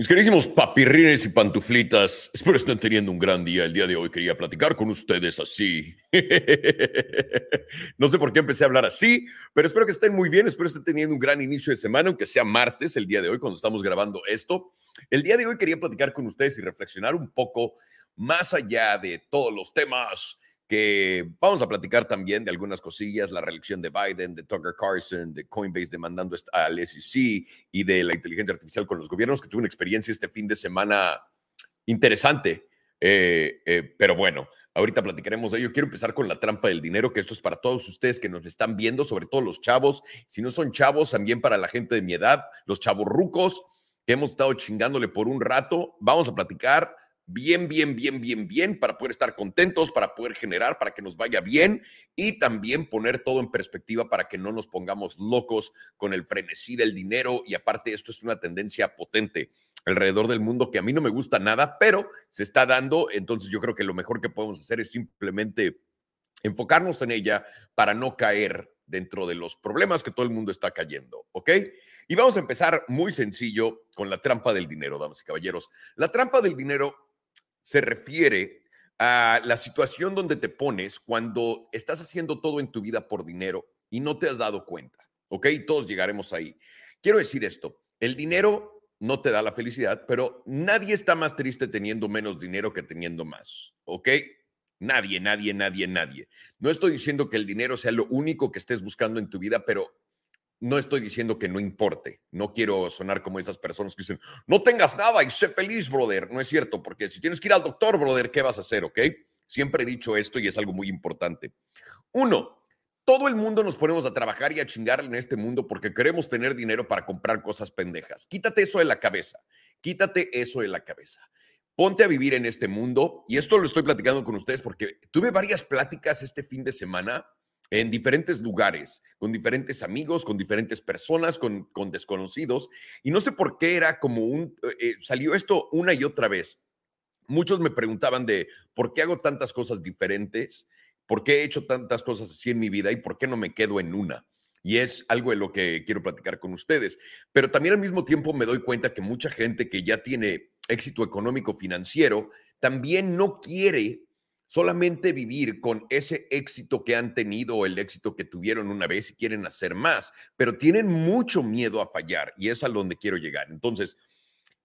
Mis queridísimos papirrines y pantuflitas, espero estén teniendo un gran día. El día de hoy quería platicar con ustedes así. no sé por qué empecé a hablar así, pero espero que estén muy bien. Espero estén teniendo un gran inicio de semana, aunque sea martes el día de hoy cuando estamos grabando esto. El día de hoy quería platicar con ustedes y reflexionar un poco más allá de todos los temas que vamos a platicar también de algunas cosillas, la reelección de Biden, de Tucker Carlson, de Coinbase demandando al SEC y de la inteligencia artificial con los gobiernos, que tuve una experiencia este fin de semana interesante. Eh, eh, pero bueno, ahorita platicaremos de ello. Quiero empezar con la trampa del dinero, que esto es para todos ustedes que nos están viendo, sobre todo los chavos. Si no son chavos, también para la gente de mi edad, los chavos rucos que hemos estado chingándole por un rato. Vamos a platicar bien, bien, bien, bien, bien, para poder estar contentos, para poder generar, para que nos vaya bien y también poner todo en perspectiva para que no nos pongamos locos con el frenesí del dinero. Y aparte, esto es una tendencia potente alrededor del mundo que a mí no me gusta nada, pero se está dando. Entonces yo creo que lo mejor que podemos hacer es simplemente enfocarnos en ella para no caer dentro de los problemas que todo el mundo está cayendo, ¿ok? Y vamos a empezar muy sencillo con la trampa del dinero, damas y caballeros. La trampa del dinero se refiere a la situación donde te pones cuando estás haciendo todo en tu vida por dinero y no te has dado cuenta. ¿Ok? Todos llegaremos ahí. Quiero decir esto, el dinero no te da la felicidad, pero nadie está más triste teniendo menos dinero que teniendo más. ¿Ok? Nadie, nadie, nadie, nadie. No estoy diciendo que el dinero sea lo único que estés buscando en tu vida, pero no estoy diciendo que no importe. No quiero sonar como esas personas que dicen, no tengas nada y sé feliz, brother. No es cierto, porque si tienes que ir al doctor, brother, ¿qué vas a hacer? ¿Ok? Siempre he dicho esto y es algo muy importante. Uno, todo el mundo nos ponemos a trabajar y a chingar en este mundo porque queremos tener dinero para comprar cosas pendejas. Quítate eso de la cabeza. Quítate eso de la cabeza. Ponte a vivir en este mundo. Y esto lo estoy platicando con ustedes porque tuve varias pláticas este fin de semana en diferentes lugares, con diferentes amigos, con diferentes personas, con, con desconocidos. Y no sé por qué era como un, eh, salió esto una y otra vez. Muchos me preguntaban de por qué hago tantas cosas diferentes, por qué he hecho tantas cosas así en mi vida y por qué no me quedo en una. Y es algo de lo que quiero platicar con ustedes. Pero también al mismo tiempo me doy cuenta que mucha gente que ya tiene éxito económico financiero también no quiere solamente vivir con ese éxito que han tenido o el éxito que tuvieron una vez y quieren hacer más, pero tienen mucho miedo a fallar y es a donde quiero llegar. Entonces,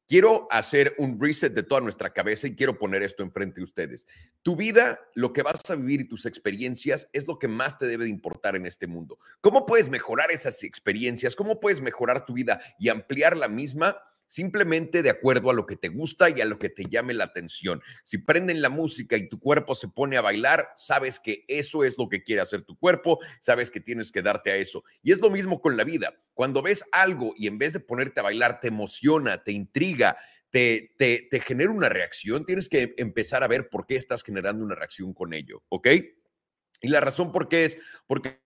quiero hacer un reset de toda nuestra cabeza y quiero poner esto enfrente de ustedes. Tu vida, lo que vas a vivir y tus experiencias es lo que más te debe de importar en este mundo. ¿Cómo puedes mejorar esas experiencias? ¿Cómo puedes mejorar tu vida y ampliar la misma? Simplemente de acuerdo a lo que te gusta y a lo que te llame la atención. Si prenden la música y tu cuerpo se pone a bailar, sabes que eso es lo que quiere hacer tu cuerpo, sabes que tienes que darte a eso. Y es lo mismo con la vida. Cuando ves algo y en vez de ponerte a bailar te emociona, te intriga, te, te, genera una reacción, tienes que empezar a ver por qué estás generando una reacción con ello, ¿ok? Y la razón por qué es porque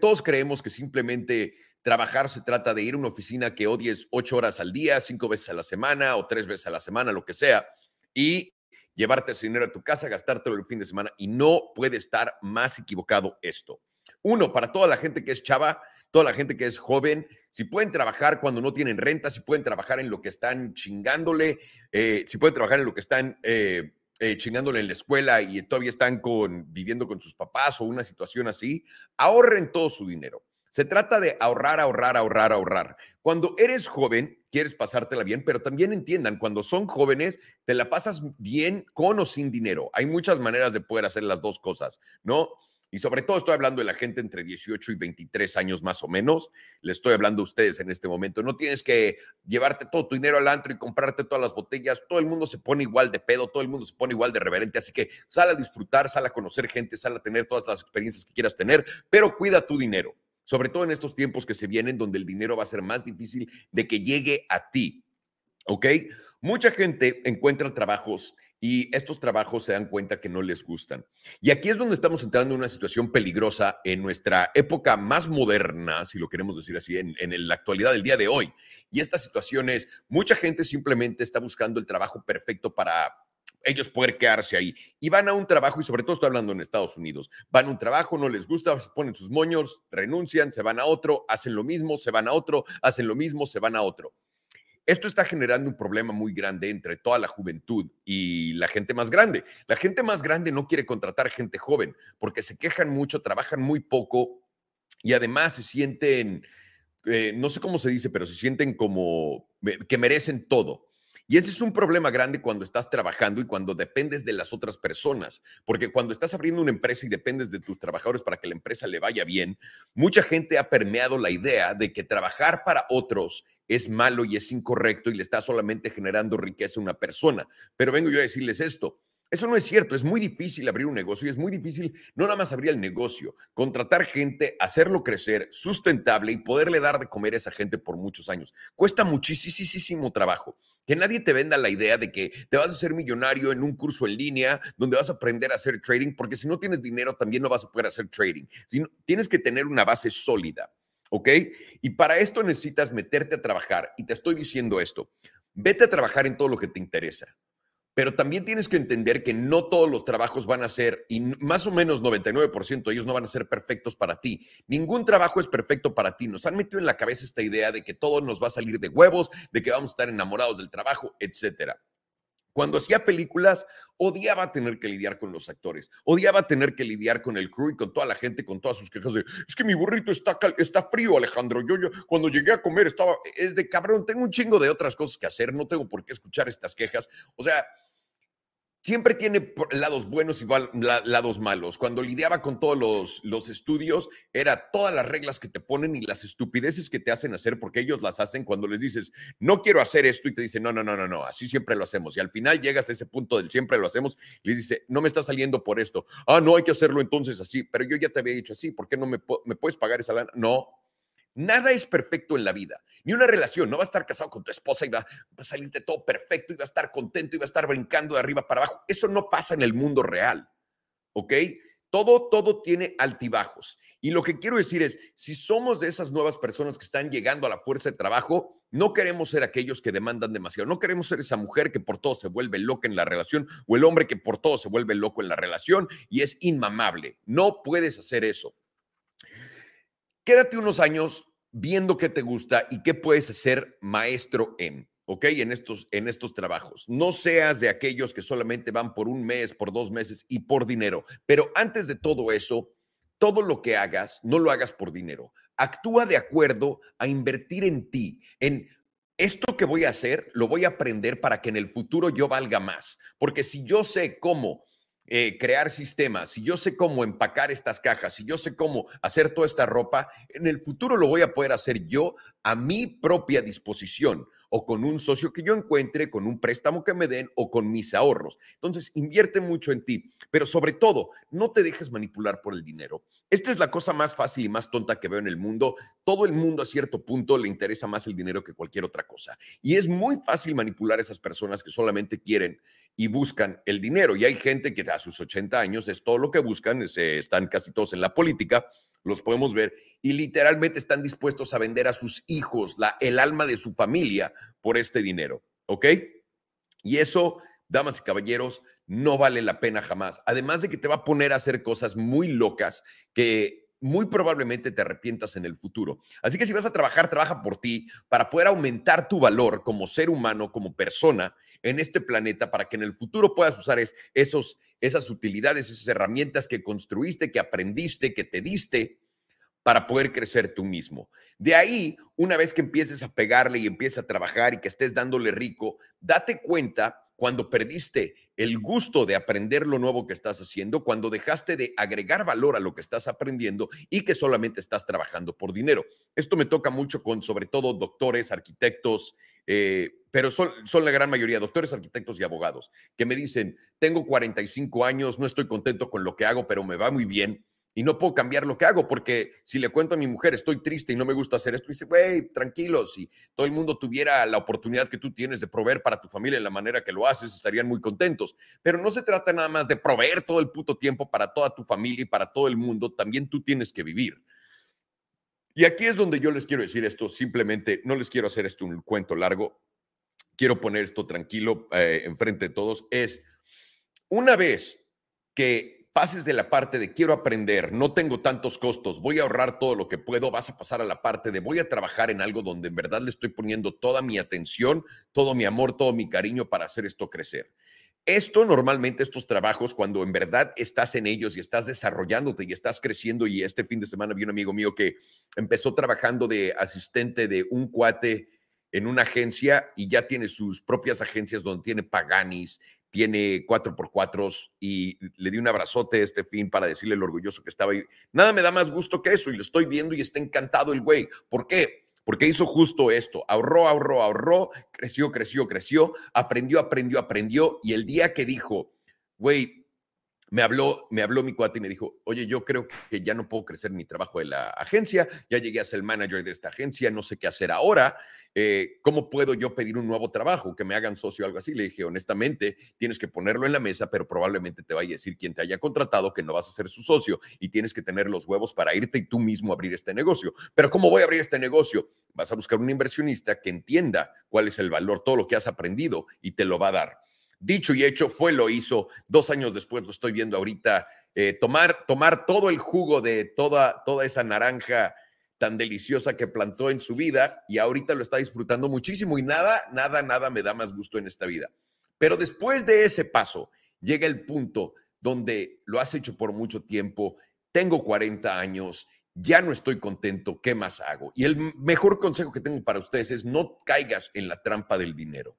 todos creemos que simplemente Trabajar se trata de ir a una oficina que odies ocho horas al día, cinco veces a la semana o tres veces a la semana, lo que sea, y llevarte ese dinero a tu casa, gastártelo el fin de semana. Y no puede estar más equivocado esto. Uno, para toda la gente que es chava, toda la gente que es joven, si pueden trabajar cuando no tienen renta, si pueden trabajar en lo que están chingándole, eh, si pueden trabajar en lo que están eh, eh, chingándole en la escuela y todavía están con, viviendo con sus papás o una situación así, ahorren todo su dinero. Se trata de ahorrar, ahorrar, ahorrar, ahorrar. Cuando eres joven, quieres pasártela bien, pero también entiendan, cuando son jóvenes, te la pasas bien con o sin dinero. Hay muchas maneras de poder hacer las dos cosas, ¿no? Y sobre todo estoy hablando de la gente entre 18 y 23 años más o menos. Le estoy hablando a ustedes en este momento. No tienes que llevarte todo tu dinero al antro y comprarte todas las botellas. Todo el mundo se pone igual de pedo, todo el mundo se pone igual de reverente. Así que sal a disfrutar, sal a conocer gente, sal a tener todas las experiencias que quieras tener, pero cuida tu dinero sobre todo en estos tiempos que se vienen donde el dinero va a ser más difícil de que llegue a ti. ¿Ok? Mucha gente encuentra trabajos y estos trabajos se dan cuenta que no les gustan. Y aquí es donde estamos entrando en una situación peligrosa en nuestra época más moderna, si lo queremos decir así, en, la actualidad del día de hoy. Y esta situación es, mucha gente simplemente está buscando el trabajo perfecto para ellos poder quedarse ahí. Y van a un trabajo, y sobre todo estoy hablando en Estados Unidos, van a un trabajo, no les gusta, se ponen sus moños, renuncian, se van a otro, hacen lo mismo, se van a otro, hacen lo mismo, se van a otro. esto está generando un problema muy grande entre toda la juventud y la gente más grande. La gente más grande no quiere contratar gente joven porque se quejan mucho, trabajan muy poco y además se sienten, eh, no sé cómo se dice, pero se sienten como que merecen todo. Y ese es un problema grande cuando estás trabajando y cuando dependes de las otras personas, porque cuando estás abriendo una empresa y dependes de tus trabajadores para que la empresa le vaya bien, mucha gente ha permeado la idea de que trabajar para otros es malo y es incorrecto y le está solamente generando riqueza a una persona. Pero vengo yo a decirles esto. Eso no es cierto, es muy difícil abrir un negocio y es muy difícil no nada más abrir el negocio, contratar gente, hacerlo crecer, sustentable y poderle dar de comer a esa gente por muchos años. Cuesta muchísimo trabajo. Que nadie te venda la idea de que te vas a hacer millonario en un curso en línea donde vas a aprender a hacer trading, porque si no tienes dinero también no vas a poder hacer trading. tienes que tener una base sólida, ¿ok? Y para esto necesitas meterte a trabajar. Y te estoy diciendo esto, vete a trabajar en todo lo que te interesa pero también tienes que entender que no todos los trabajos van a ser, y más o menos 99% de ellos no van a ser perfectos para ti. Ningún trabajo es perfecto para ti. Nos han metido en la cabeza esta idea de que todo nos va a salir de huevos, de que vamos a estar enamorados del trabajo, etcétera. Cuando hacía películas, odiaba tener que lidiar con los actores, odiaba tener que lidiar con el crew y con toda la gente, con todas sus quejas de, es que mi burrito está, está frío, Alejandro. Yo, yo, cuando llegué a comer estaba, es de cabrón, tengo un chingo de otras cosas que hacer, no tengo por qué escuchar estas quejas. O sea, siempre tiene lados buenos y lados malos. Cuando lidiaba con todos los, los, estudios, era todas las reglas que te ponen y las estupideces que te hacen hacer, porque ellos las hacen cuando les dices, no quiero hacer esto, y te dicen, no, no, no, no, no, así siempre lo hacemos. Y al final llegas a ese punto del siempre lo hacemos, y les dice, no me está saliendo por esto. Ah, no, hay que hacerlo entonces así, pero yo ya te había dicho así, ¿por qué no me, me puedes pagar esa lana? No, Nada es perfecto en la vida, ni una relación. No va a estar casado con tu esposa y va, a salirte todo perfecto y va a estar contento y va a estar brincando de arriba para abajo. Eso no pasa en el mundo real. ¿Ok? Todo, todo tiene altibajos. Y lo que quiero decir es, si somos de esas nuevas personas que están llegando a la fuerza de trabajo, no queremos ser aquellos que demandan demasiado. No queremos ser esa mujer que por todo se vuelve loca en la relación o el hombre que por todo se vuelve loco en la relación y es inmamable. No puedes hacer eso. Quédate unos años viendo qué te gusta y qué puedes ser maestro en, ¿ok? En estos, en estos trabajos. No seas de aquellos que solamente van por un mes, por dos meses y por dinero. Pero antes de todo eso, todo lo que hagas, no lo hagas por dinero. Actúa de acuerdo a invertir en ti, en esto que voy a hacer, lo voy a aprender para que en el futuro yo valga más. Porque si yo sé cómo eh, crear sistemas, si yo sé cómo empacar estas cajas, si yo sé cómo hacer toda esta ropa, en el futuro lo voy a poder hacer yo a mi propia disposición o con un socio que yo encuentre, con un préstamo que me den o con mis ahorros. Entonces, invierte mucho en ti, pero sobre todo, no te dejes manipular por el dinero. Esta es la cosa más fácil y más tonta que veo en el mundo. Todo el mundo a cierto punto le interesa más el dinero que cualquier otra cosa. Y es muy fácil manipular a esas personas que solamente quieren y buscan el dinero. Y hay gente que a sus 80 años es todo lo que buscan, están casi todos en la política, los podemos ver, y literalmente están dispuestos a vender a sus hijos, la, el alma de su familia, por este dinero. ¿Ok? Y eso, damas y caballeros, no vale la pena jamás. Además de que te va a poner a hacer cosas muy locas que muy probablemente te arrepientas en el futuro. Así que si vas a trabajar, trabaja por ti para poder aumentar tu valor como ser humano, como persona en este planeta, para que en el futuro puedas usar esos, esas utilidades, esas herramientas que construiste, que aprendiste, que te diste para poder crecer tú mismo. De ahí, una vez que empieces a pegarle y empieces a trabajar y que estés dándole rico, date cuenta cuando perdiste el gusto de aprender lo nuevo que estás haciendo, cuando dejaste de agregar valor a lo que estás aprendiendo y que solamente estás trabajando por dinero. Esto me toca mucho con sobre todo doctores, arquitectos, eh, pero son, son la gran mayoría, doctores, arquitectos y abogados, que me dicen, tengo 45 años, no estoy contento con lo que hago, pero me va muy bien y no puedo cambiar lo que hago porque si le cuento a mi mujer estoy triste y no me gusta hacer esto, dice, güey, tranquilo, si todo el mundo tuviera la oportunidad que tú tienes de proveer para tu familia en la manera que lo haces, estarían muy contentos. Pero no se trata nada más de proveer todo el puto tiempo para toda tu familia y para todo el mundo, también tú tienes que vivir. Y aquí es donde yo les quiero decir esto, simplemente no les quiero hacer esto un cuento largo, quiero poner esto tranquilo eh, enfrente de todos, es una vez que pases de la parte de quiero aprender, no tengo tantos costos, voy a ahorrar todo lo que puedo, vas a pasar a la parte de voy a trabajar en algo donde en verdad le estoy poniendo toda mi atención, todo mi amor, todo mi cariño para hacer esto crecer. Esto normalmente, estos trabajos, cuando en verdad estás en ellos y estás desarrollándote y estás creciendo, y este fin de semana vi un amigo mío que empezó trabajando de asistente de un cuate en una agencia y ya tiene sus propias agencias donde tiene Paganis, tiene 4x4 y le di un abrazote este fin para decirle lo orgulloso que estaba. ahí. Nada me da más gusto que eso y lo estoy viendo y está encantado el güey. ¿Por qué? porque hizo justo esto, ahorró, ahorró, ahorró, creció, creció, creció, aprendió, aprendió, aprendió, y el día que dijo, güey, me habló, me habló mi cuate y me dijo, oye, yo creo que ya no puedo crecer mi trabajo de la agencia, ya llegué a ser el manager de esta agencia, no sé qué hacer ahora, eh, ¿cómo puedo yo pedir un nuevo trabajo, que me hagan socio o algo así? Le dije, honestamente, tienes que ponerlo en la mesa, pero probablemente te vaya a decir quien te haya contratado que no vas a ser su socio y tienes que tener los huevos para irte y tú mismo abrir este negocio. Pero ¿cómo voy a abrir este negocio? Vas a buscar un inversionista que entienda cuál es el valor, todo lo que has aprendido y te lo va a dar. Dicho y hecho, fue, lo hizo. Dos años después lo estoy viendo ahorita. Eh, tomar, tomar todo el jugo de toda, toda esa naranja tan deliciosa que plantó en su vida y ahorita lo está disfrutando muchísimo y nada, nada, nada me da más gusto en esta vida. Pero después de ese paso, llega el punto donde lo has hecho por mucho tiempo, tengo 40 años, ya no estoy contento, ¿qué más hago? Y el mejor consejo que tengo para ustedes es no caigas en la trampa del dinero.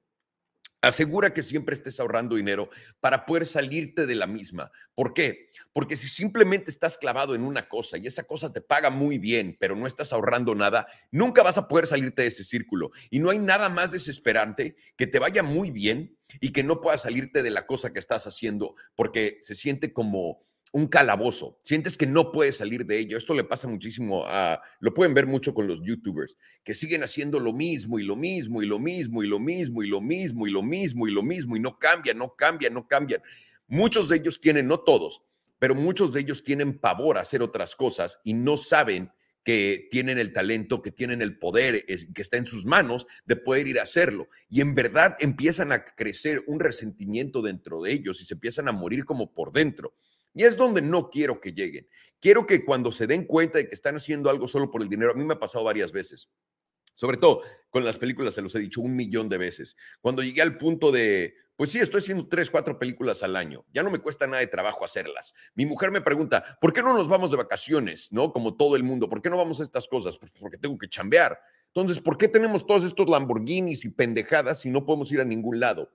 Asegura que siempre estés ahorrando dinero para poder salirte de la misma. ¿Por qué? Porque si simplemente estás clavado en una cosa y esa cosa te paga muy bien, pero no estás ahorrando nada, nunca vas a poder salirte de ese círculo. Y no hay nada más desesperante que te vaya muy bien y que no puedas salirte de la cosa que estás haciendo porque se siente como un calabozo, sientes que no puedes salir de ello. Esto le pasa muchísimo a, lo pueden ver mucho con los youtubers, que siguen haciendo lo mismo y lo mismo y lo mismo y lo mismo y lo mismo y lo mismo y lo mismo y no cambian, no cambian, no cambian. Muchos de ellos tienen, no todos, pero muchos de ellos tienen pavor a hacer otras cosas y no saben que tienen el talento, que tienen el poder, que está en sus manos de poder ir a hacerlo. Y en verdad empiezan a crecer un resentimiento dentro de ellos y se empiezan a morir como por dentro. Y es donde no quiero que lleguen. Quiero que cuando se den cuenta de que están haciendo algo solo por el dinero, a mí me ha pasado varias veces. Sobre todo con las películas, se los he dicho un millón de veces. Cuando llegué al punto de, pues sí, estoy haciendo tres, cuatro películas al año. Ya no me cuesta nada de trabajo hacerlas. Mi mujer me pregunta, ¿por qué no nos vamos de vacaciones? ¿No? Como todo el mundo. ¿Por qué no vamos a estas cosas? Pues porque tengo que chambear. Entonces, ¿por qué tenemos todos estos Lamborghinis y pendejadas si no podemos ir a ningún lado?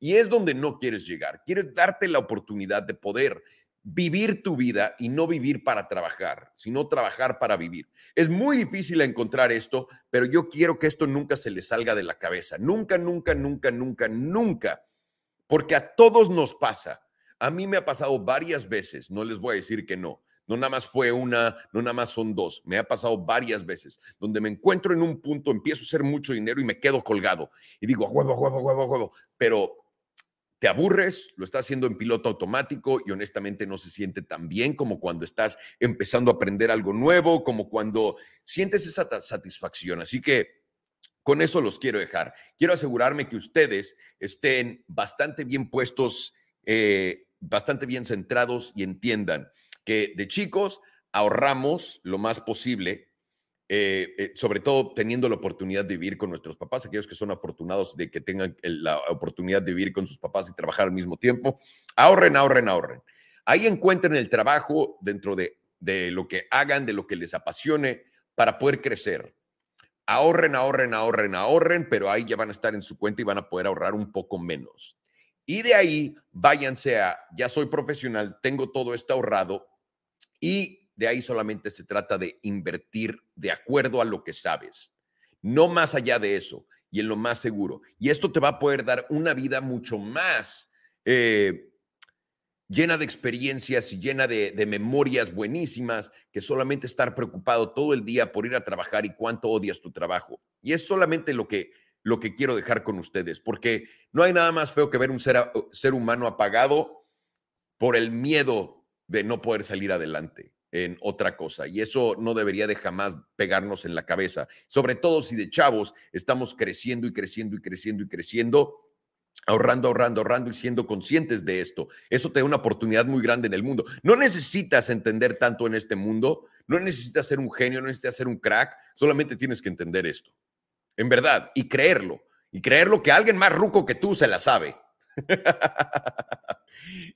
Y es donde no quieres llegar. Quieres darte la oportunidad de poder vivir tu vida y no vivir para trabajar, sino trabajar para vivir. Es muy difícil encontrar esto, pero yo quiero que esto nunca se le salga de la cabeza. Nunca, nunca, nunca, nunca, nunca. Porque a todos nos pasa. A mí me ha pasado varias veces, no les voy a decir que no. No nada más fue una, no nada más son dos. Me ha pasado varias veces donde me encuentro en un punto, empiezo a hacer mucho dinero y me quedo colgado. Y digo, huevo, huevo, huevo, huevo. Pero te aburres, lo estás haciendo en piloto automático y honestamente no se siente tan bien como cuando estás empezando a aprender algo nuevo, como cuando sientes esa satisfacción. Así que con eso los quiero dejar. Quiero asegurarme que ustedes estén bastante bien puestos, eh, bastante bien centrados y entiendan que de chicos ahorramos lo más posible eh, eh, sobre todo teniendo la oportunidad de vivir con nuestros papás, aquellos que son afortunados de que tengan la oportunidad de vivir con sus papás y trabajar al mismo tiempo, ahorren, ahorren, ahorren. Ahí encuentren el trabajo dentro de, de lo que hagan, de lo que les apasione para poder crecer. Ahorren, ahorren, ahorren, ahorren, pero ahí ya van a estar en su cuenta y van a poder ahorrar un poco menos. Y de ahí váyanse a, ya soy profesional, tengo todo esto ahorrado y de ahí solamente se trata de invertir de acuerdo a lo que sabes, no más allá de eso y en lo más seguro. Y esto te va a poder dar una vida mucho más eh, llena de experiencias y llena de, de, memorias buenísimas que solamente estar preocupado todo el día por ir a trabajar y cuánto odias tu trabajo. Y es solamente lo que, lo que quiero dejar con ustedes, porque no hay nada más feo que ver un ser, ser humano apagado por el miedo de no poder salir adelante en otra cosa. Y eso no debería de jamás pegarnos en la cabeza, sobre todo si de chavos estamos creciendo y creciendo y creciendo y creciendo ahorrando, ahorrando, ahorrando y siendo conscientes de esto. Eso te da una oportunidad muy grande en el mundo. No necesitas entender tanto en este mundo, no necesitas ser un genio, no necesitas ser un crack, solamente tienes que entender esto. En verdad, y creerlo. Y creerlo que alguien más ruco que tú se la sabe.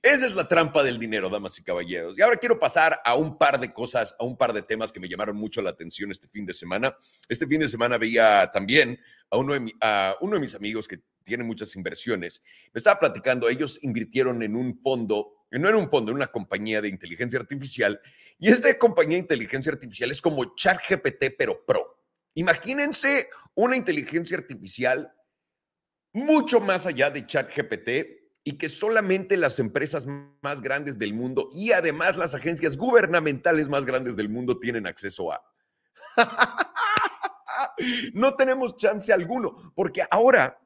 Esa es la trampa del dinero, damas y caballeros. Y ahora quiero pasar a un par de cosas, a un par de temas que me llamaron mucho la atención este fin de semana. Este fin de semana veía también a uno de, mis amigos que tiene muchas inversiones. Me estaba platicando, ellos invirtieron en un fondo, no en un fondo, en una compañía de inteligencia artificial. Y esta compañía de inteligencia artificial es como ChatGPT, pero pro. Imagínense una inteligencia artificial mucho más allá de ChatGPT y que solamente las empresas más grandes del mundo y además las agencias gubernamentales más grandes del mundo tienen acceso a. no tenemos chance alguno, porque ahora,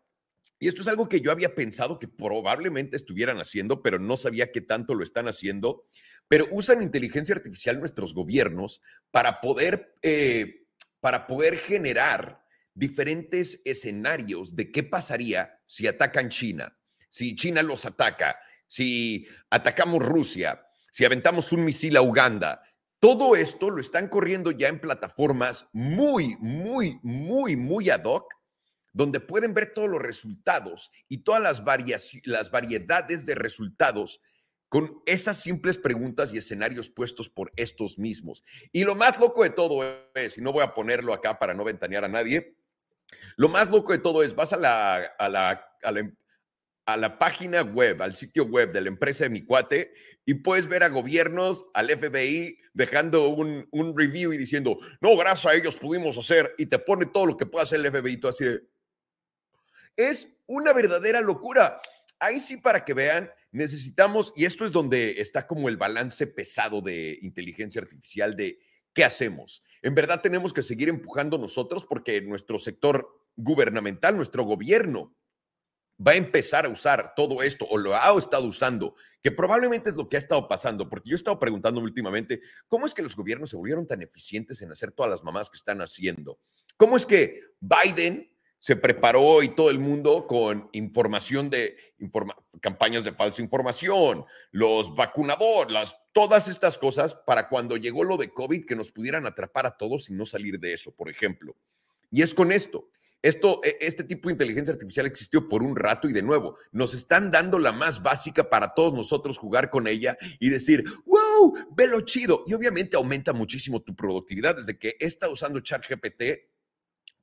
y esto es algo que yo había pensado que probablemente estuvieran haciendo, pero no sabía qué tanto lo están haciendo, pero usan inteligencia artificial nuestros gobiernos para poder, eh, para poder generar diferentes escenarios de qué pasaría si atacan China si China los ataca, si atacamos Rusia, si aventamos un misil a Uganda, todo esto lo están corriendo ya en plataformas muy, muy, muy, muy ad hoc, donde pueden ver todos los resultados y todas las, las variedades de resultados con esas simples preguntas y escenarios puestos por estos mismos. Y lo más loco de todo es, y no voy a ponerlo acá para no ventanear a nadie, lo más loco de todo es, vas a la, a la, la, a la página web, al sitio web de la empresa de mi cuate y puedes ver a gobiernos, al FBI, dejando un, review y diciendo, no, gracias a ellos pudimos hacer y te pone todo lo que puede hacer el FBI. Tú así Es una verdadera locura. Ahí sí, para que vean, necesitamos, y esto es donde está como el balance pesado de inteligencia artificial, de qué hacemos. En verdad tenemos que seguir empujando nosotros porque nuestro sector gubernamental, nuestro gobierno, va a empezar a usar todo esto o lo ha estado usando, que probablemente es lo que ha estado pasando, porque yo he estado preguntándome últimamente, ¿cómo es que los gobiernos se volvieron tan eficientes en hacer todas las mamás que están haciendo? ¿Cómo es que Biden se preparó y todo el mundo con información de campañas de falsa información, los vacunadores, todas estas cosas para cuando llegó lo de COVID que nos pudieran atrapar a todos y no salir de eso, por ejemplo. Y es con esto. Esto, e, este tipo de inteligencia artificial existió por un rato y de nuevo, nos están dando la más básica para todos nosotros jugar con ella y decir, wow, velo chido. Y obviamente aumenta muchísimo tu productividad. Desde que estado usando ChatGPT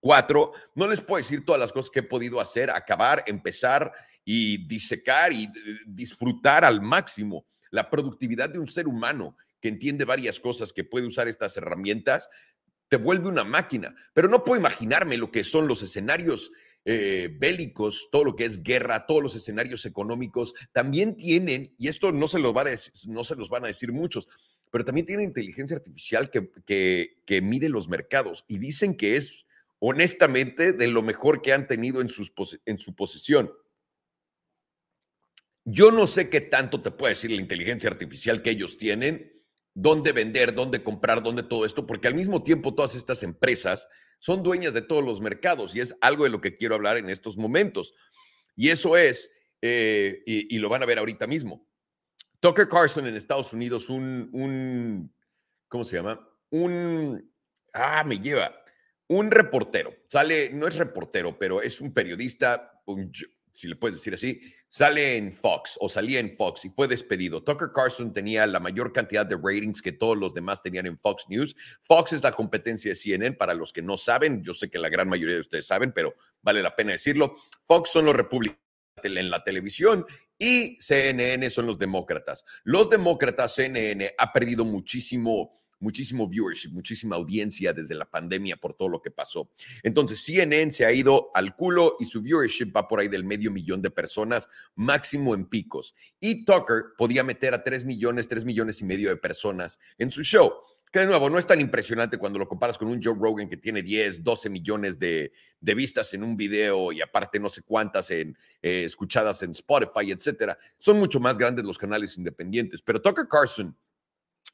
4, no les puedo decir todas las cosas que he podido hacer, acabar, empezar y disecar y eh, disfrutar al máximo la productividad de un ser humano que entiende varias cosas, que puede usar estas herramientas, te vuelve una máquina. Pero no puedo imaginarme lo que son los escenarios eh, bélicos, todo lo que es guerra, todos los escenarios económicos, también tienen, y esto no se, los va a decir, no se los van a decir muchos, pero también tienen inteligencia artificial que, que, mide los mercados y dicen que es honestamente de lo mejor que han tenido en, en su posesión. Yo no sé qué tanto te puede decir la inteligencia artificial que ellos tienen, dónde vender, dónde comprar, dónde todo esto, porque al mismo tiempo todas estas empresas son dueñas de todos los mercados y es algo de lo que quiero hablar en estos momentos. Y eso es, eh, y, lo van a ver ahorita mismo. Tucker Carlson en Estados Unidos, un, un, ¿cómo se llama? Un, ah, me lleva, un reportero, sale, no es reportero, pero es un periodista, si le puedes decir así, sale en Fox o salía en Fox y fue despedido. Tucker Carlson tenía la mayor cantidad de ratings que todos los demás tenían en Fox News. Fox es la competencia de CNN, para los que no saben, yo sé que la gran mayoría de ustedes saben, pero vale la pena decirlo. Fox son los republicanos en la televisión y CNN son los demócratas. Los demócratas, CNN ha perdido muchísimo muchísimo viewership, muchísima audiencia desde la pandemia por todo lo que pasó. Entonces, CNN se ha ido al culo y su viewership va por ahí del medio millón de personas, máximo en picos. Y Tucker podía meter a 3 millones, 3 millones y medio de personas en su show. Que de nuevo, no es tan impresionante cuando lo comparas con un Joe Rogan que tiene 10, 12 millones de, vistas en un video y aparte no sé cuántas en, eh, escuchadas en Spotify, etcétera. Son mucho más grandes los canales independientes. Pero Tucker Carlson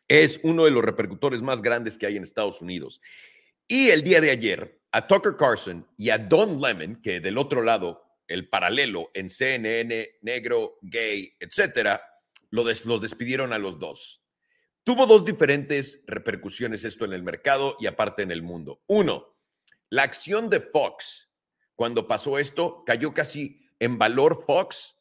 es uno de los repercutores más grandes que hay en Estados Unidos. Y el día de ayer, a Tucker Carlson y a Don Lemon, que del otro lado el paralelo en CNN, negro, gay, etcétera, los despidieron a los dos. Tuvo dos diferentes repercusiones esto en el mercado y aparte en el mundo. Uno, la acción de Fox, cuando pasó esto, cayó casi en valor Fox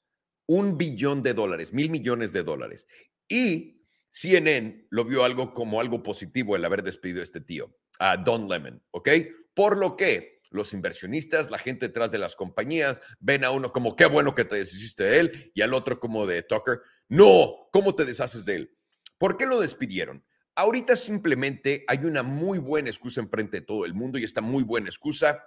un billón de dólares, mil millones de dólares. Y CNN lo vio algo como algo positivo el haber despedido a este tío, a Don Lemon, ¿ok? Por lo que los inversionistas, la gente detrás de las compañías, ven a uno como, qué bueno que te deshiciste de él, y al otro como de Tucker, no, ¿cómo te deshaces de él? ¿Por qué lo despidieron? Ahorita simplemente hay una muy buena excusa enfrente de todo el mundo y esta muy buena excusa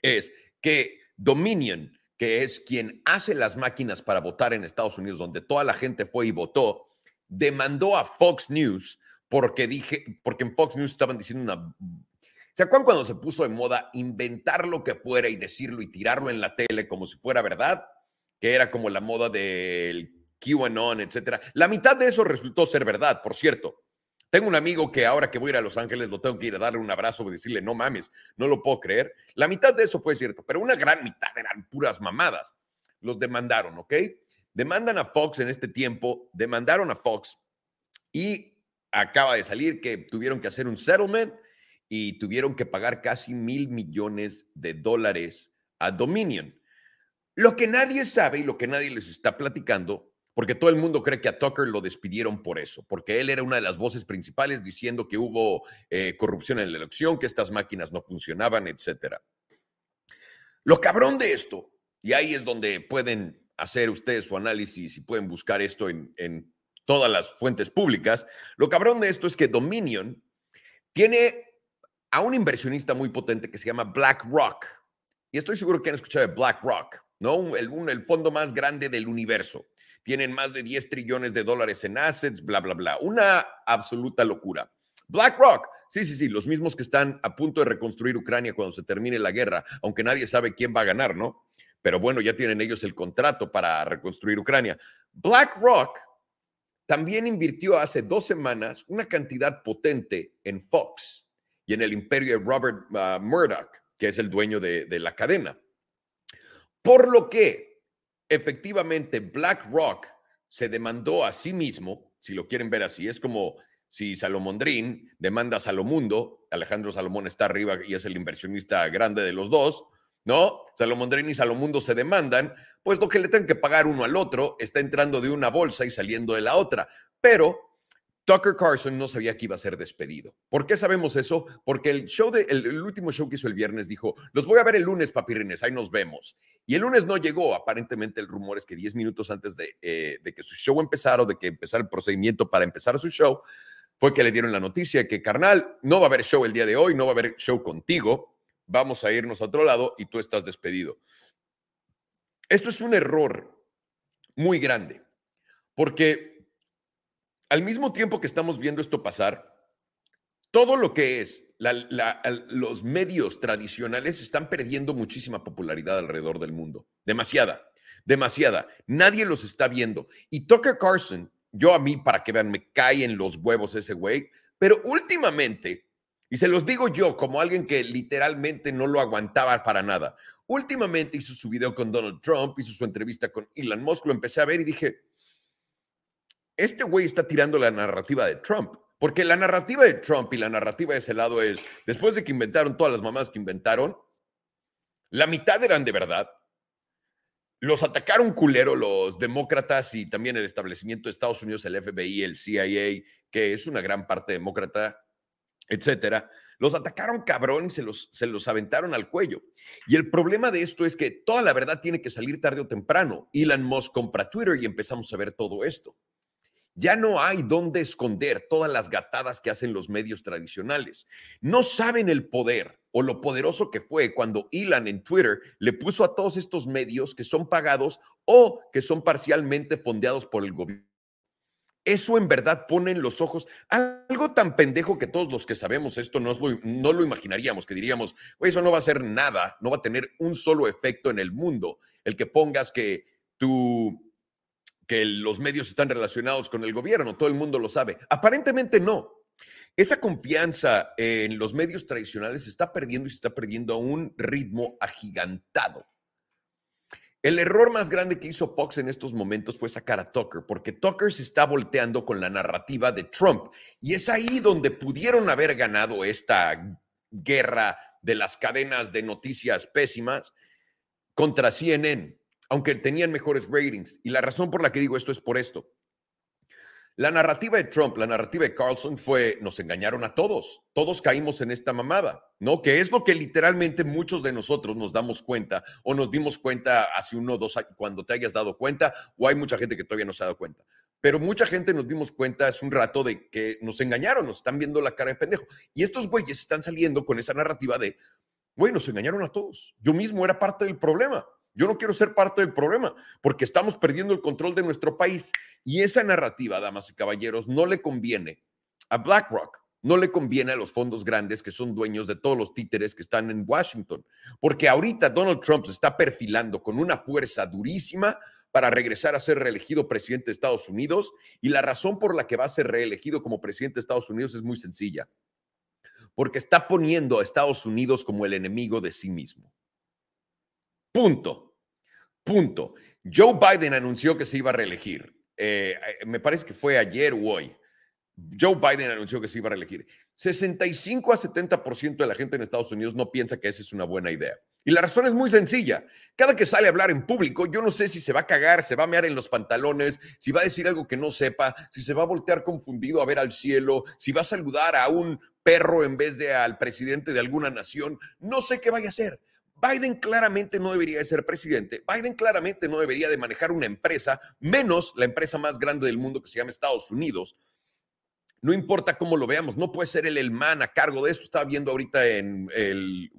es que Dominion, que es quien hace las máquinas para votar en Estados Unidos, donde toda la gente fue y votó, demandó a Fox News porque dije, porque en Fox News estaban diciendo una ¿Se acuerdan cuando se puso de moda inventar lo que fuera y decirlo y tirarlo en la tele como si fuera verdad? Que era como la moda del QAnon, etcétera. La mitad de eso resultó ser verdad, por cierto. Tengo un amigo que ahora que voy a ir a Los Ángeles lo tengo que ir a darle un abrazo y decirle, no mames, no lo puedo creer. La mitad de eso fue cierto, pero una gran mitad eran puras mamadas. Los demandaron, ¿ok? Demandan a Fox en este tiempo, demandaron a Fox y acaba de salir que tuvieron que hacer un settlement y tuvieron que pagar casi mil millones de dólares a Dominion. Lo que nadie sabe y lo que nadie les está platicando, porque todo el mundo cree que a Tucker lo despidieron por eso, porque él era una de las voces principales diciendo que hubo eh, corrupción en la elección, que estas máquinas no funcionaban, etc. Lo cabrón de esto, y ahí es donde pueden hacer ustedes su análisis y pueden buscar esto en, todas las fuentes públicas, lo cabrón de esto es que Dominion tiene a un inversionista muy potente que se llama BlackRock. Y estoy seguro que han escuchado de BlackRock, ¿no? El fondo más grande del universo. Tienen más de 10 trillones de dólares en assets, bla, bla, bla. Una absoluta locura. BlackRock, sí, sí, sí, los mismos que están a punto de reconstruir Ucrania cuando se termine la guerra, aunque nadie sabe quién va a ganar, ¿no? Pero bueno, ya tienen ellos el contrato para reconstruir Ucrania. BlackRock también invirtió hace dos semanas una cantidad potente en Fox y en el imperio de Robert ah, Murdoch, que es el dueño de, de la cadena. Por lo que efectivamente BlackRock se demandó a sí mismo, si lo quieren ver así, es como si Salomondrín demanda a Salomundo, Alejandro Salomón está arriba y es el inversionista grande de los dos, ¿no? Salomondrín y Salomundo se demandan, pues lo que le tengan que pagar uno al otro está entrando de una bolsa y saliendo de la otra. Pero Tucker Carlson no sabía que iba a ser despedido. ¿Por qué sabemos eso? Porque el show de, el, último show que hizo el viernes dijo, los voy a ver el lunes, papirrines, ahí nos vemos. Y el lunes no llegó, aparentemente el rumor es que 10 minutos antes de, eh, de que su show empezara o de que empezara el procedimiento para empezar su show, fue que le dieron la noticia que, carnal, no va a haber show el día de hoy, no va a haber show contigo, vamos a irnos a otro lado y tú estás despedido. Esto es un error muy grande, porque al mismo tiempo que estamos viendo esto pasar, todo lo que es los medios tradicionales están perdiendo muchísima popularidad alrededor del mundo. Demasiada, demasiada. Nadie los está viendo. Y Tucker Carlson, yo a mí, para que vean, me cae en los huevos ese güey, pero últimamente, y se los digo yo como alguien que literalmente no lo aguantaba para nada, últimamente hizo su video con Donald Trump, hizo su entrevista con Elon Musk, lo empecé a ver y dije, este güey está tirando la narrativa de Trump. Porque la narrativa de Trump y la narrativa de ese lado es, después de que inventaron todas las mamás que inventaron, la mitad eran de verdad. Los atacaron culero los demócratas y también el establecimiento de Estados Unidos, el FBI, el CIA, que es una gran parte demócrata, etcétera. Los atacaron cabrón y se los, se los aventaron al cuello. Y el problema de esto es que toda la verdad tiene que salir tarde o temprano. Elon Musk compra Twitter y empezamos a ver todo esto. Ya no hay dónde esconder todas las gatadas que hacen los medios tradicionales. No saben el poder o lo poderoso que fue cuando Elon en Twitter le puso a todos estos medios que son pagados o que son parcialmente fondeados por el gobierno. Eso en verdad pone en los ojos algo tan pendejo que todos los que sabemos esto no, no lo imaginaríamos, que diríamos, eso no va a ser nada, no va a tener un solo efecto en el mundo, el que pongas que tu que los medios están relacionados con el gobierno, todo el mundo lo sabe. Aparentemente no. Esa confianza en los medios tradicionales se está perdiendo y se está perdiendo a un ritmo agigantado. El error más grande que hizo Fox en estos momentos fue sacar a Tucker, porque Tucker se está volteando con la narrativa de Trump. Y es ahí donde pudieron haber ganado esta guerra de las cadenas de noticias pésimas contra CNN, aunque tenían mejores ratings. Y la razón por la que digo esto es por esto. La narrativa de Trump, la narrativa de Carlson fue, nos engañaron a todos, todos caímos en esta mamada, ¿no? Que es lo que literalmente muchos de nosotros nos damos cuenta o nos dimos cuenta hace uno o dos años, cuando te hayas dado cuenta, o hay mucha gente que todavía no se ha dado cuenta. Pero mucha gente nos dimos cuenta hace un rato de que nos engañaron, nos están viendo la cara de pendejo. Y estos güeyes están saliendo con esa narrativa de, güey, nos engañaron a todos. Yo mismo era parte del problema. Yo no quiero ser parte del problema porque estamos perdiendo el control de nuestro país. Y esa narrativa, damas y caballeros, no le conviene a BlackRock, no le conviene a los fondos grandes que son dueños de todos los títeres que están en Washington. Porque ahorita Donald Trump se está perfilando con una fuerza durísima para regresar a ser reelegido presidente de Estados Unidos. Y la razón por la que va a ser reelegido como presidente de Estados Unidos es muy sencilla. Porque está poniendo a Estados Unidos como el enemigo de sí mismo. Punto. Punto. Joe Biden anunció que se iba a reelegir. Eh, eh, me parece que fue ayer o hoy. Joe Biden anunció que se iba a reelegir. 65 a 70% de la gente en Estados Unidos no piensa que esa es una buena idea. Y la razón es muy sencilla. Cada que sale a hablar en público, yo no sé si se va a cagar, se va a mear en los pantalones, si va a decir algo que no sepa, si se va a voltear confundido a ver al cielo, si va a saludar a un perro en vez de al presidente de alguna nación. No sé qué vaya a hacer. Biden claramente no debería de ser presidente, Biden claramente no debería de manejar una empresa, menos la empresa más grande del mundo que se llama Estados Unidos. No importa cómo lo veamos, no puede ser el el man a cargo de eso. Estaba viendo ahorita en el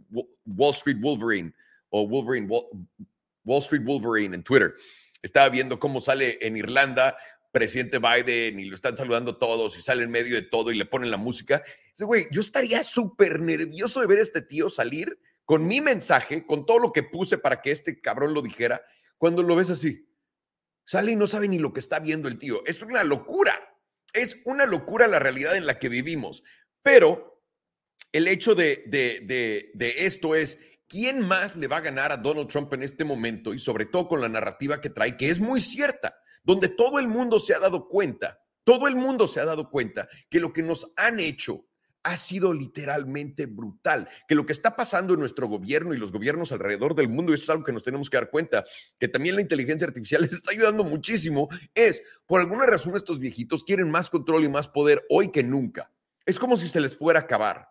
Wall Street Wolverine o Wolverine, Wall, Street Wolverine en Twitter. Estaba viendo cómo sale en Irlanda presidente Biden y lo están saludando todos y sale en medio de todo y le ponen la música. Dice, güey, yo estaría súper nervioso de ver a este tío salir con mi mensaje, con todo lo que puse para que este cabrón lo dijera, cuando lo ves así, sale y no sabe ni lo que está viendo el tío. Es una locura. Es una locura la realidad en la que vivimos. Pero el hecho de, de, de, esto es, ¿quién más le va a ganar a Donald Trump en este momento? Y sobre todo con la narrativa que trae, que es muy cierta, donde todo el mundo se ha dado cuenta, todo el mundo se ha dado cuenta que lo que nos han hecho ha sido literalmente brutal. Que lo que está pasando en nuestro gobierno y los gobiernos alrededor del mundo, y eso es algo que nos tenemos que dar cuenta, que también la inteligencia artificial les está ayudando muchísimo, es, por alguna razón estos viejitos quieren más control y más poder hoy que nunca. Es como si se les fuera a acabar.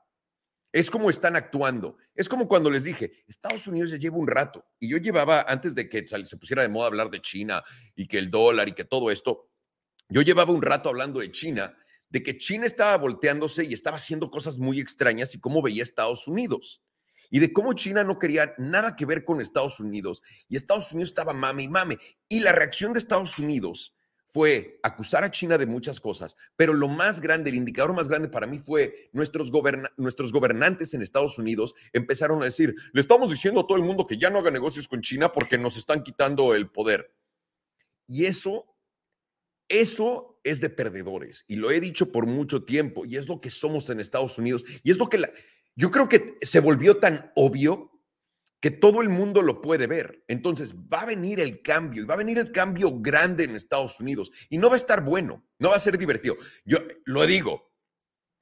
Es como están actuando. Es como cuando les dije, Estados Unidos ya lleva un rato y yo llevaba, antes de que se pusiera de moda hablar de China y que el dólar y que todo esto, yo llevaba un rato hablando de China de que China estaba volteándose y estaba haciendo cosas muy extrañas y cómo veía Estados Unidos. Y de cómo China no quería nada que ver con Estados Unidos. Y Estados Unidos estaba mame y mame. Y la reacción de Estados Unidos fue acusar a China de muchas cosas, pero lo más grande, el indicador más grande para mí fue nuestros, nuestros gobernantes en Estados Unidos empezaron a decir, le estamos diciendo a todo el mundo que ya no haga negocios con China porque nos están quitando el poder. Y eso eso es de perdedores y lo he dicho por mucho tiempo y es lo que somos en Estados Unidos y es lo que yo creo que se volvió tan obvio que todo el mundo lo puede ver. Entonces va a venir el cambio y va a venir el cambio grande en Estados Unidos y no va a estar bueno, no va a ser divertido. Yo lo digo,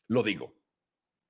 lo digo.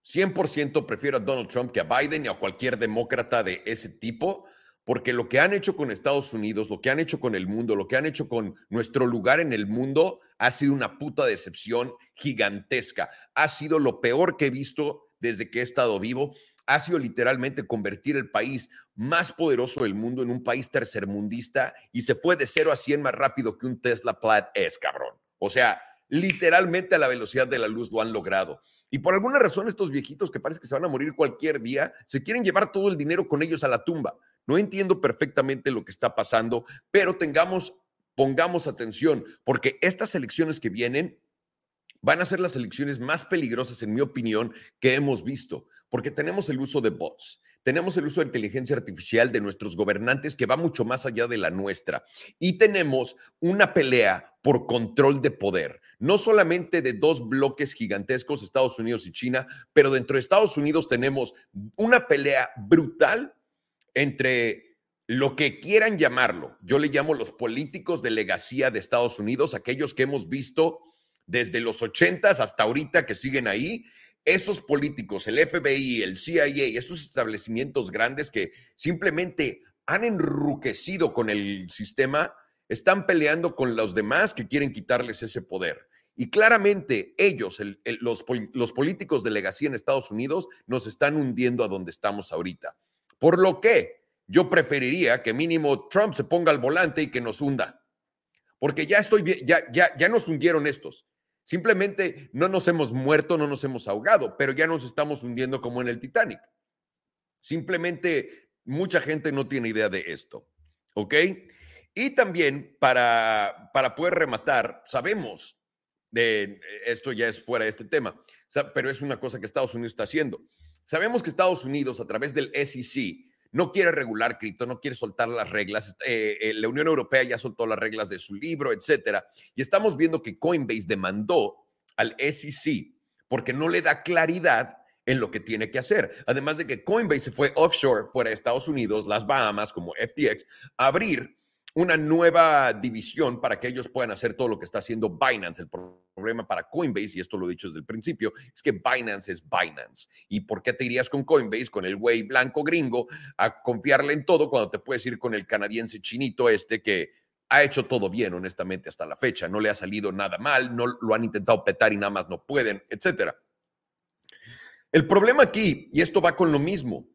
100% prefiero a Donald Trump que a Biden y a cualquier demócrata de ese tipo porque lo que han hecho con Estados Unidos, lo que han hecho con el mundo, lo que han hecho con nuestro lugar en el mundo, ha sido una puta decepción gigantesca. Ha sido lo peor que he visto desde que he estado vivo. Ha sido literalmente convertir el país más poderoso del mundo en un país tercermundista y se fue de 0 a 100 más rápido que un Tesla Plaid es, cabrón. O sea, literalmente a la velocidad de la luz lo han logrado. Y por alguna razón estos viejitos que parece que se van a morir cualquier día, se quieren llevar todo el dinero con ellos a la tumba. No entiendo perfectamente lo que está pasando, pero tengamos, pongamos atención, porque estas elecciones que vienen van a ser las elecciones más peligrosas, en mi opinión, que hemos visto, porque tenemos el uso de bots, tenemos el uso de inteligencia artificial de nuestros gobernantes que va mucho más allá de la nuestra, y tenemos una pelea por control de poder, no solamente de dos bloques gigantescos, Estados Unidos y China, pero dentro de Estados Unidos tenemos una pelea brutal entre lo que quieran llamarlo, yo le llamo los políticos de legacía de Estados Unidos, aquellos que hemos visto desde los ochentas hasta ahorita que siguen ahí, esos políticos, el FBI, el CIA, esos establecimientos grandes que simplemente han enruquecido con el sistema, están peleando con los demás que quieren quitarles ese poder. Y claramente ellos, los, los políticos de legacía en Estados Unidos, nos están hundiendo a donde estamos ahorita. Por lo que yo preferiría que mínimo Trump se ponga al volante y que nos hunda. Porque ya estoy ya, ya, ya nos hundieron estos. Simplemente no nos hemos muerto, no nos hemos ahogado, pero ya nos estamos hundiendo como en el Titanic. Simplemente mucha gente no tiene idea de esto. ¿Ok? Y también para, para poder rematar, sabemos, de, esto ya es fuera de este tema, pero es una cosa que Estados Unidos está haciendo. Sabemos que Estados Unidos a través del SEC no quiere regular cripto, no quiere soltar las reglas. Eh, eh, la Unión Europea ya soltó las reglas de su libro, etcétera. Y estamos viendo que Coinbase demandó al SEC porque no le da claridad en lo que tiene que hacer. Además de que Coinbase se fue offshore, fuera de Estados Unidos, las Bahamas, como FTX, a abrir una nueva división para que ellos puedan hacer todo lo que está haciendo Binance. El problema para Coinbase, y esto lo he dicho desde el principio, es que Binance es Binance. ¿Y por qué te irías con Coinbase, con el güey blanco gringo, a confiarle en todo cuando te puedes ir con el canadiense chinito este que ha hecho todo bien, honestamente, hasta la fecha? No le ha salido nada mal, no lo han intentado petar y nada más no pueden, etcétera. El problema aquí, y esto va con lo mismo,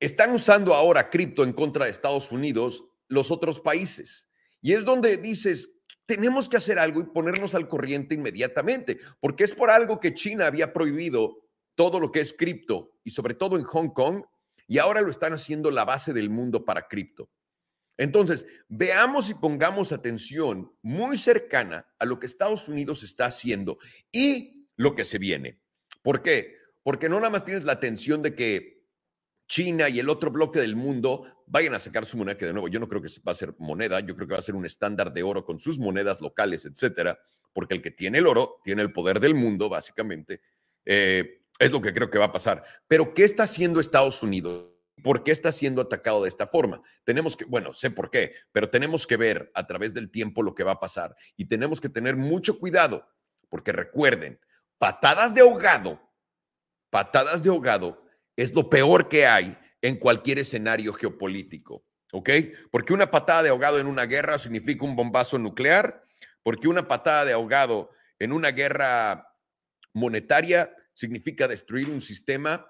están usando ahora cripto en contra de Estados Unidos los otros países. Y es donde dices, tenemos que hacer algo y ponernos al corriente inmediatamente, porque es por algo que China había prohibido todo lo que es cripto y sobre todo en Hong Kong, y ahora lo están haciendo la base del mundo para cripto. Entonces, veamos y pongamos atención muy cercana a lo que Estados Unidos está haciendo y lo que se viene. ¿Por qué? Porque no nada más tienes la atención de que China y el otro bloque del mundo vayan a sacar su moneda, que de nuevo yo no creo que va a ser moneda, yo creo que va a ser un estándar de oro con sus monedas locales, etcétera, porque el que tiene el oro tiene el poder del mundo, básicamente. Eh, es lo que creo que va a pasar. Pero, ¿qué está haciendo Estados Unidos? ¿Por qué está siendo atacado de esta forma? Tenemos que, bueno, sé por qué, pero tenemos que ver a través del tiempo lo que va a pasar y tenemos que tener mucho cuidado, porque recuerden, patadas de ahogado, patadas de ahogado es lo peor que hay en cualquier escenario geopolítico, ¿ok? Porque una patada de ahogado en una guerra significa un bombazo nuclear, porque una patada de ahogado en una guerra monetaria significa destruir un sistema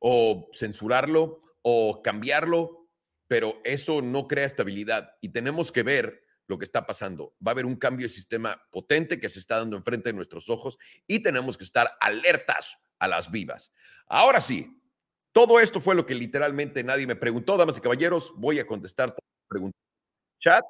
o censurarlo o cambiarlo, pero eso no crea estabilidad y tenemos que ver lo que está pasando. Va a haber un cambio de sistema potente que se está dando enfrente de nuestros ojos y tenemos que estar alertas a las vivas. Ahora sí, todo esto fue lo que literalmente nadie me preguntó, damas y caballeros. Voy a contestar preguntas. Chat,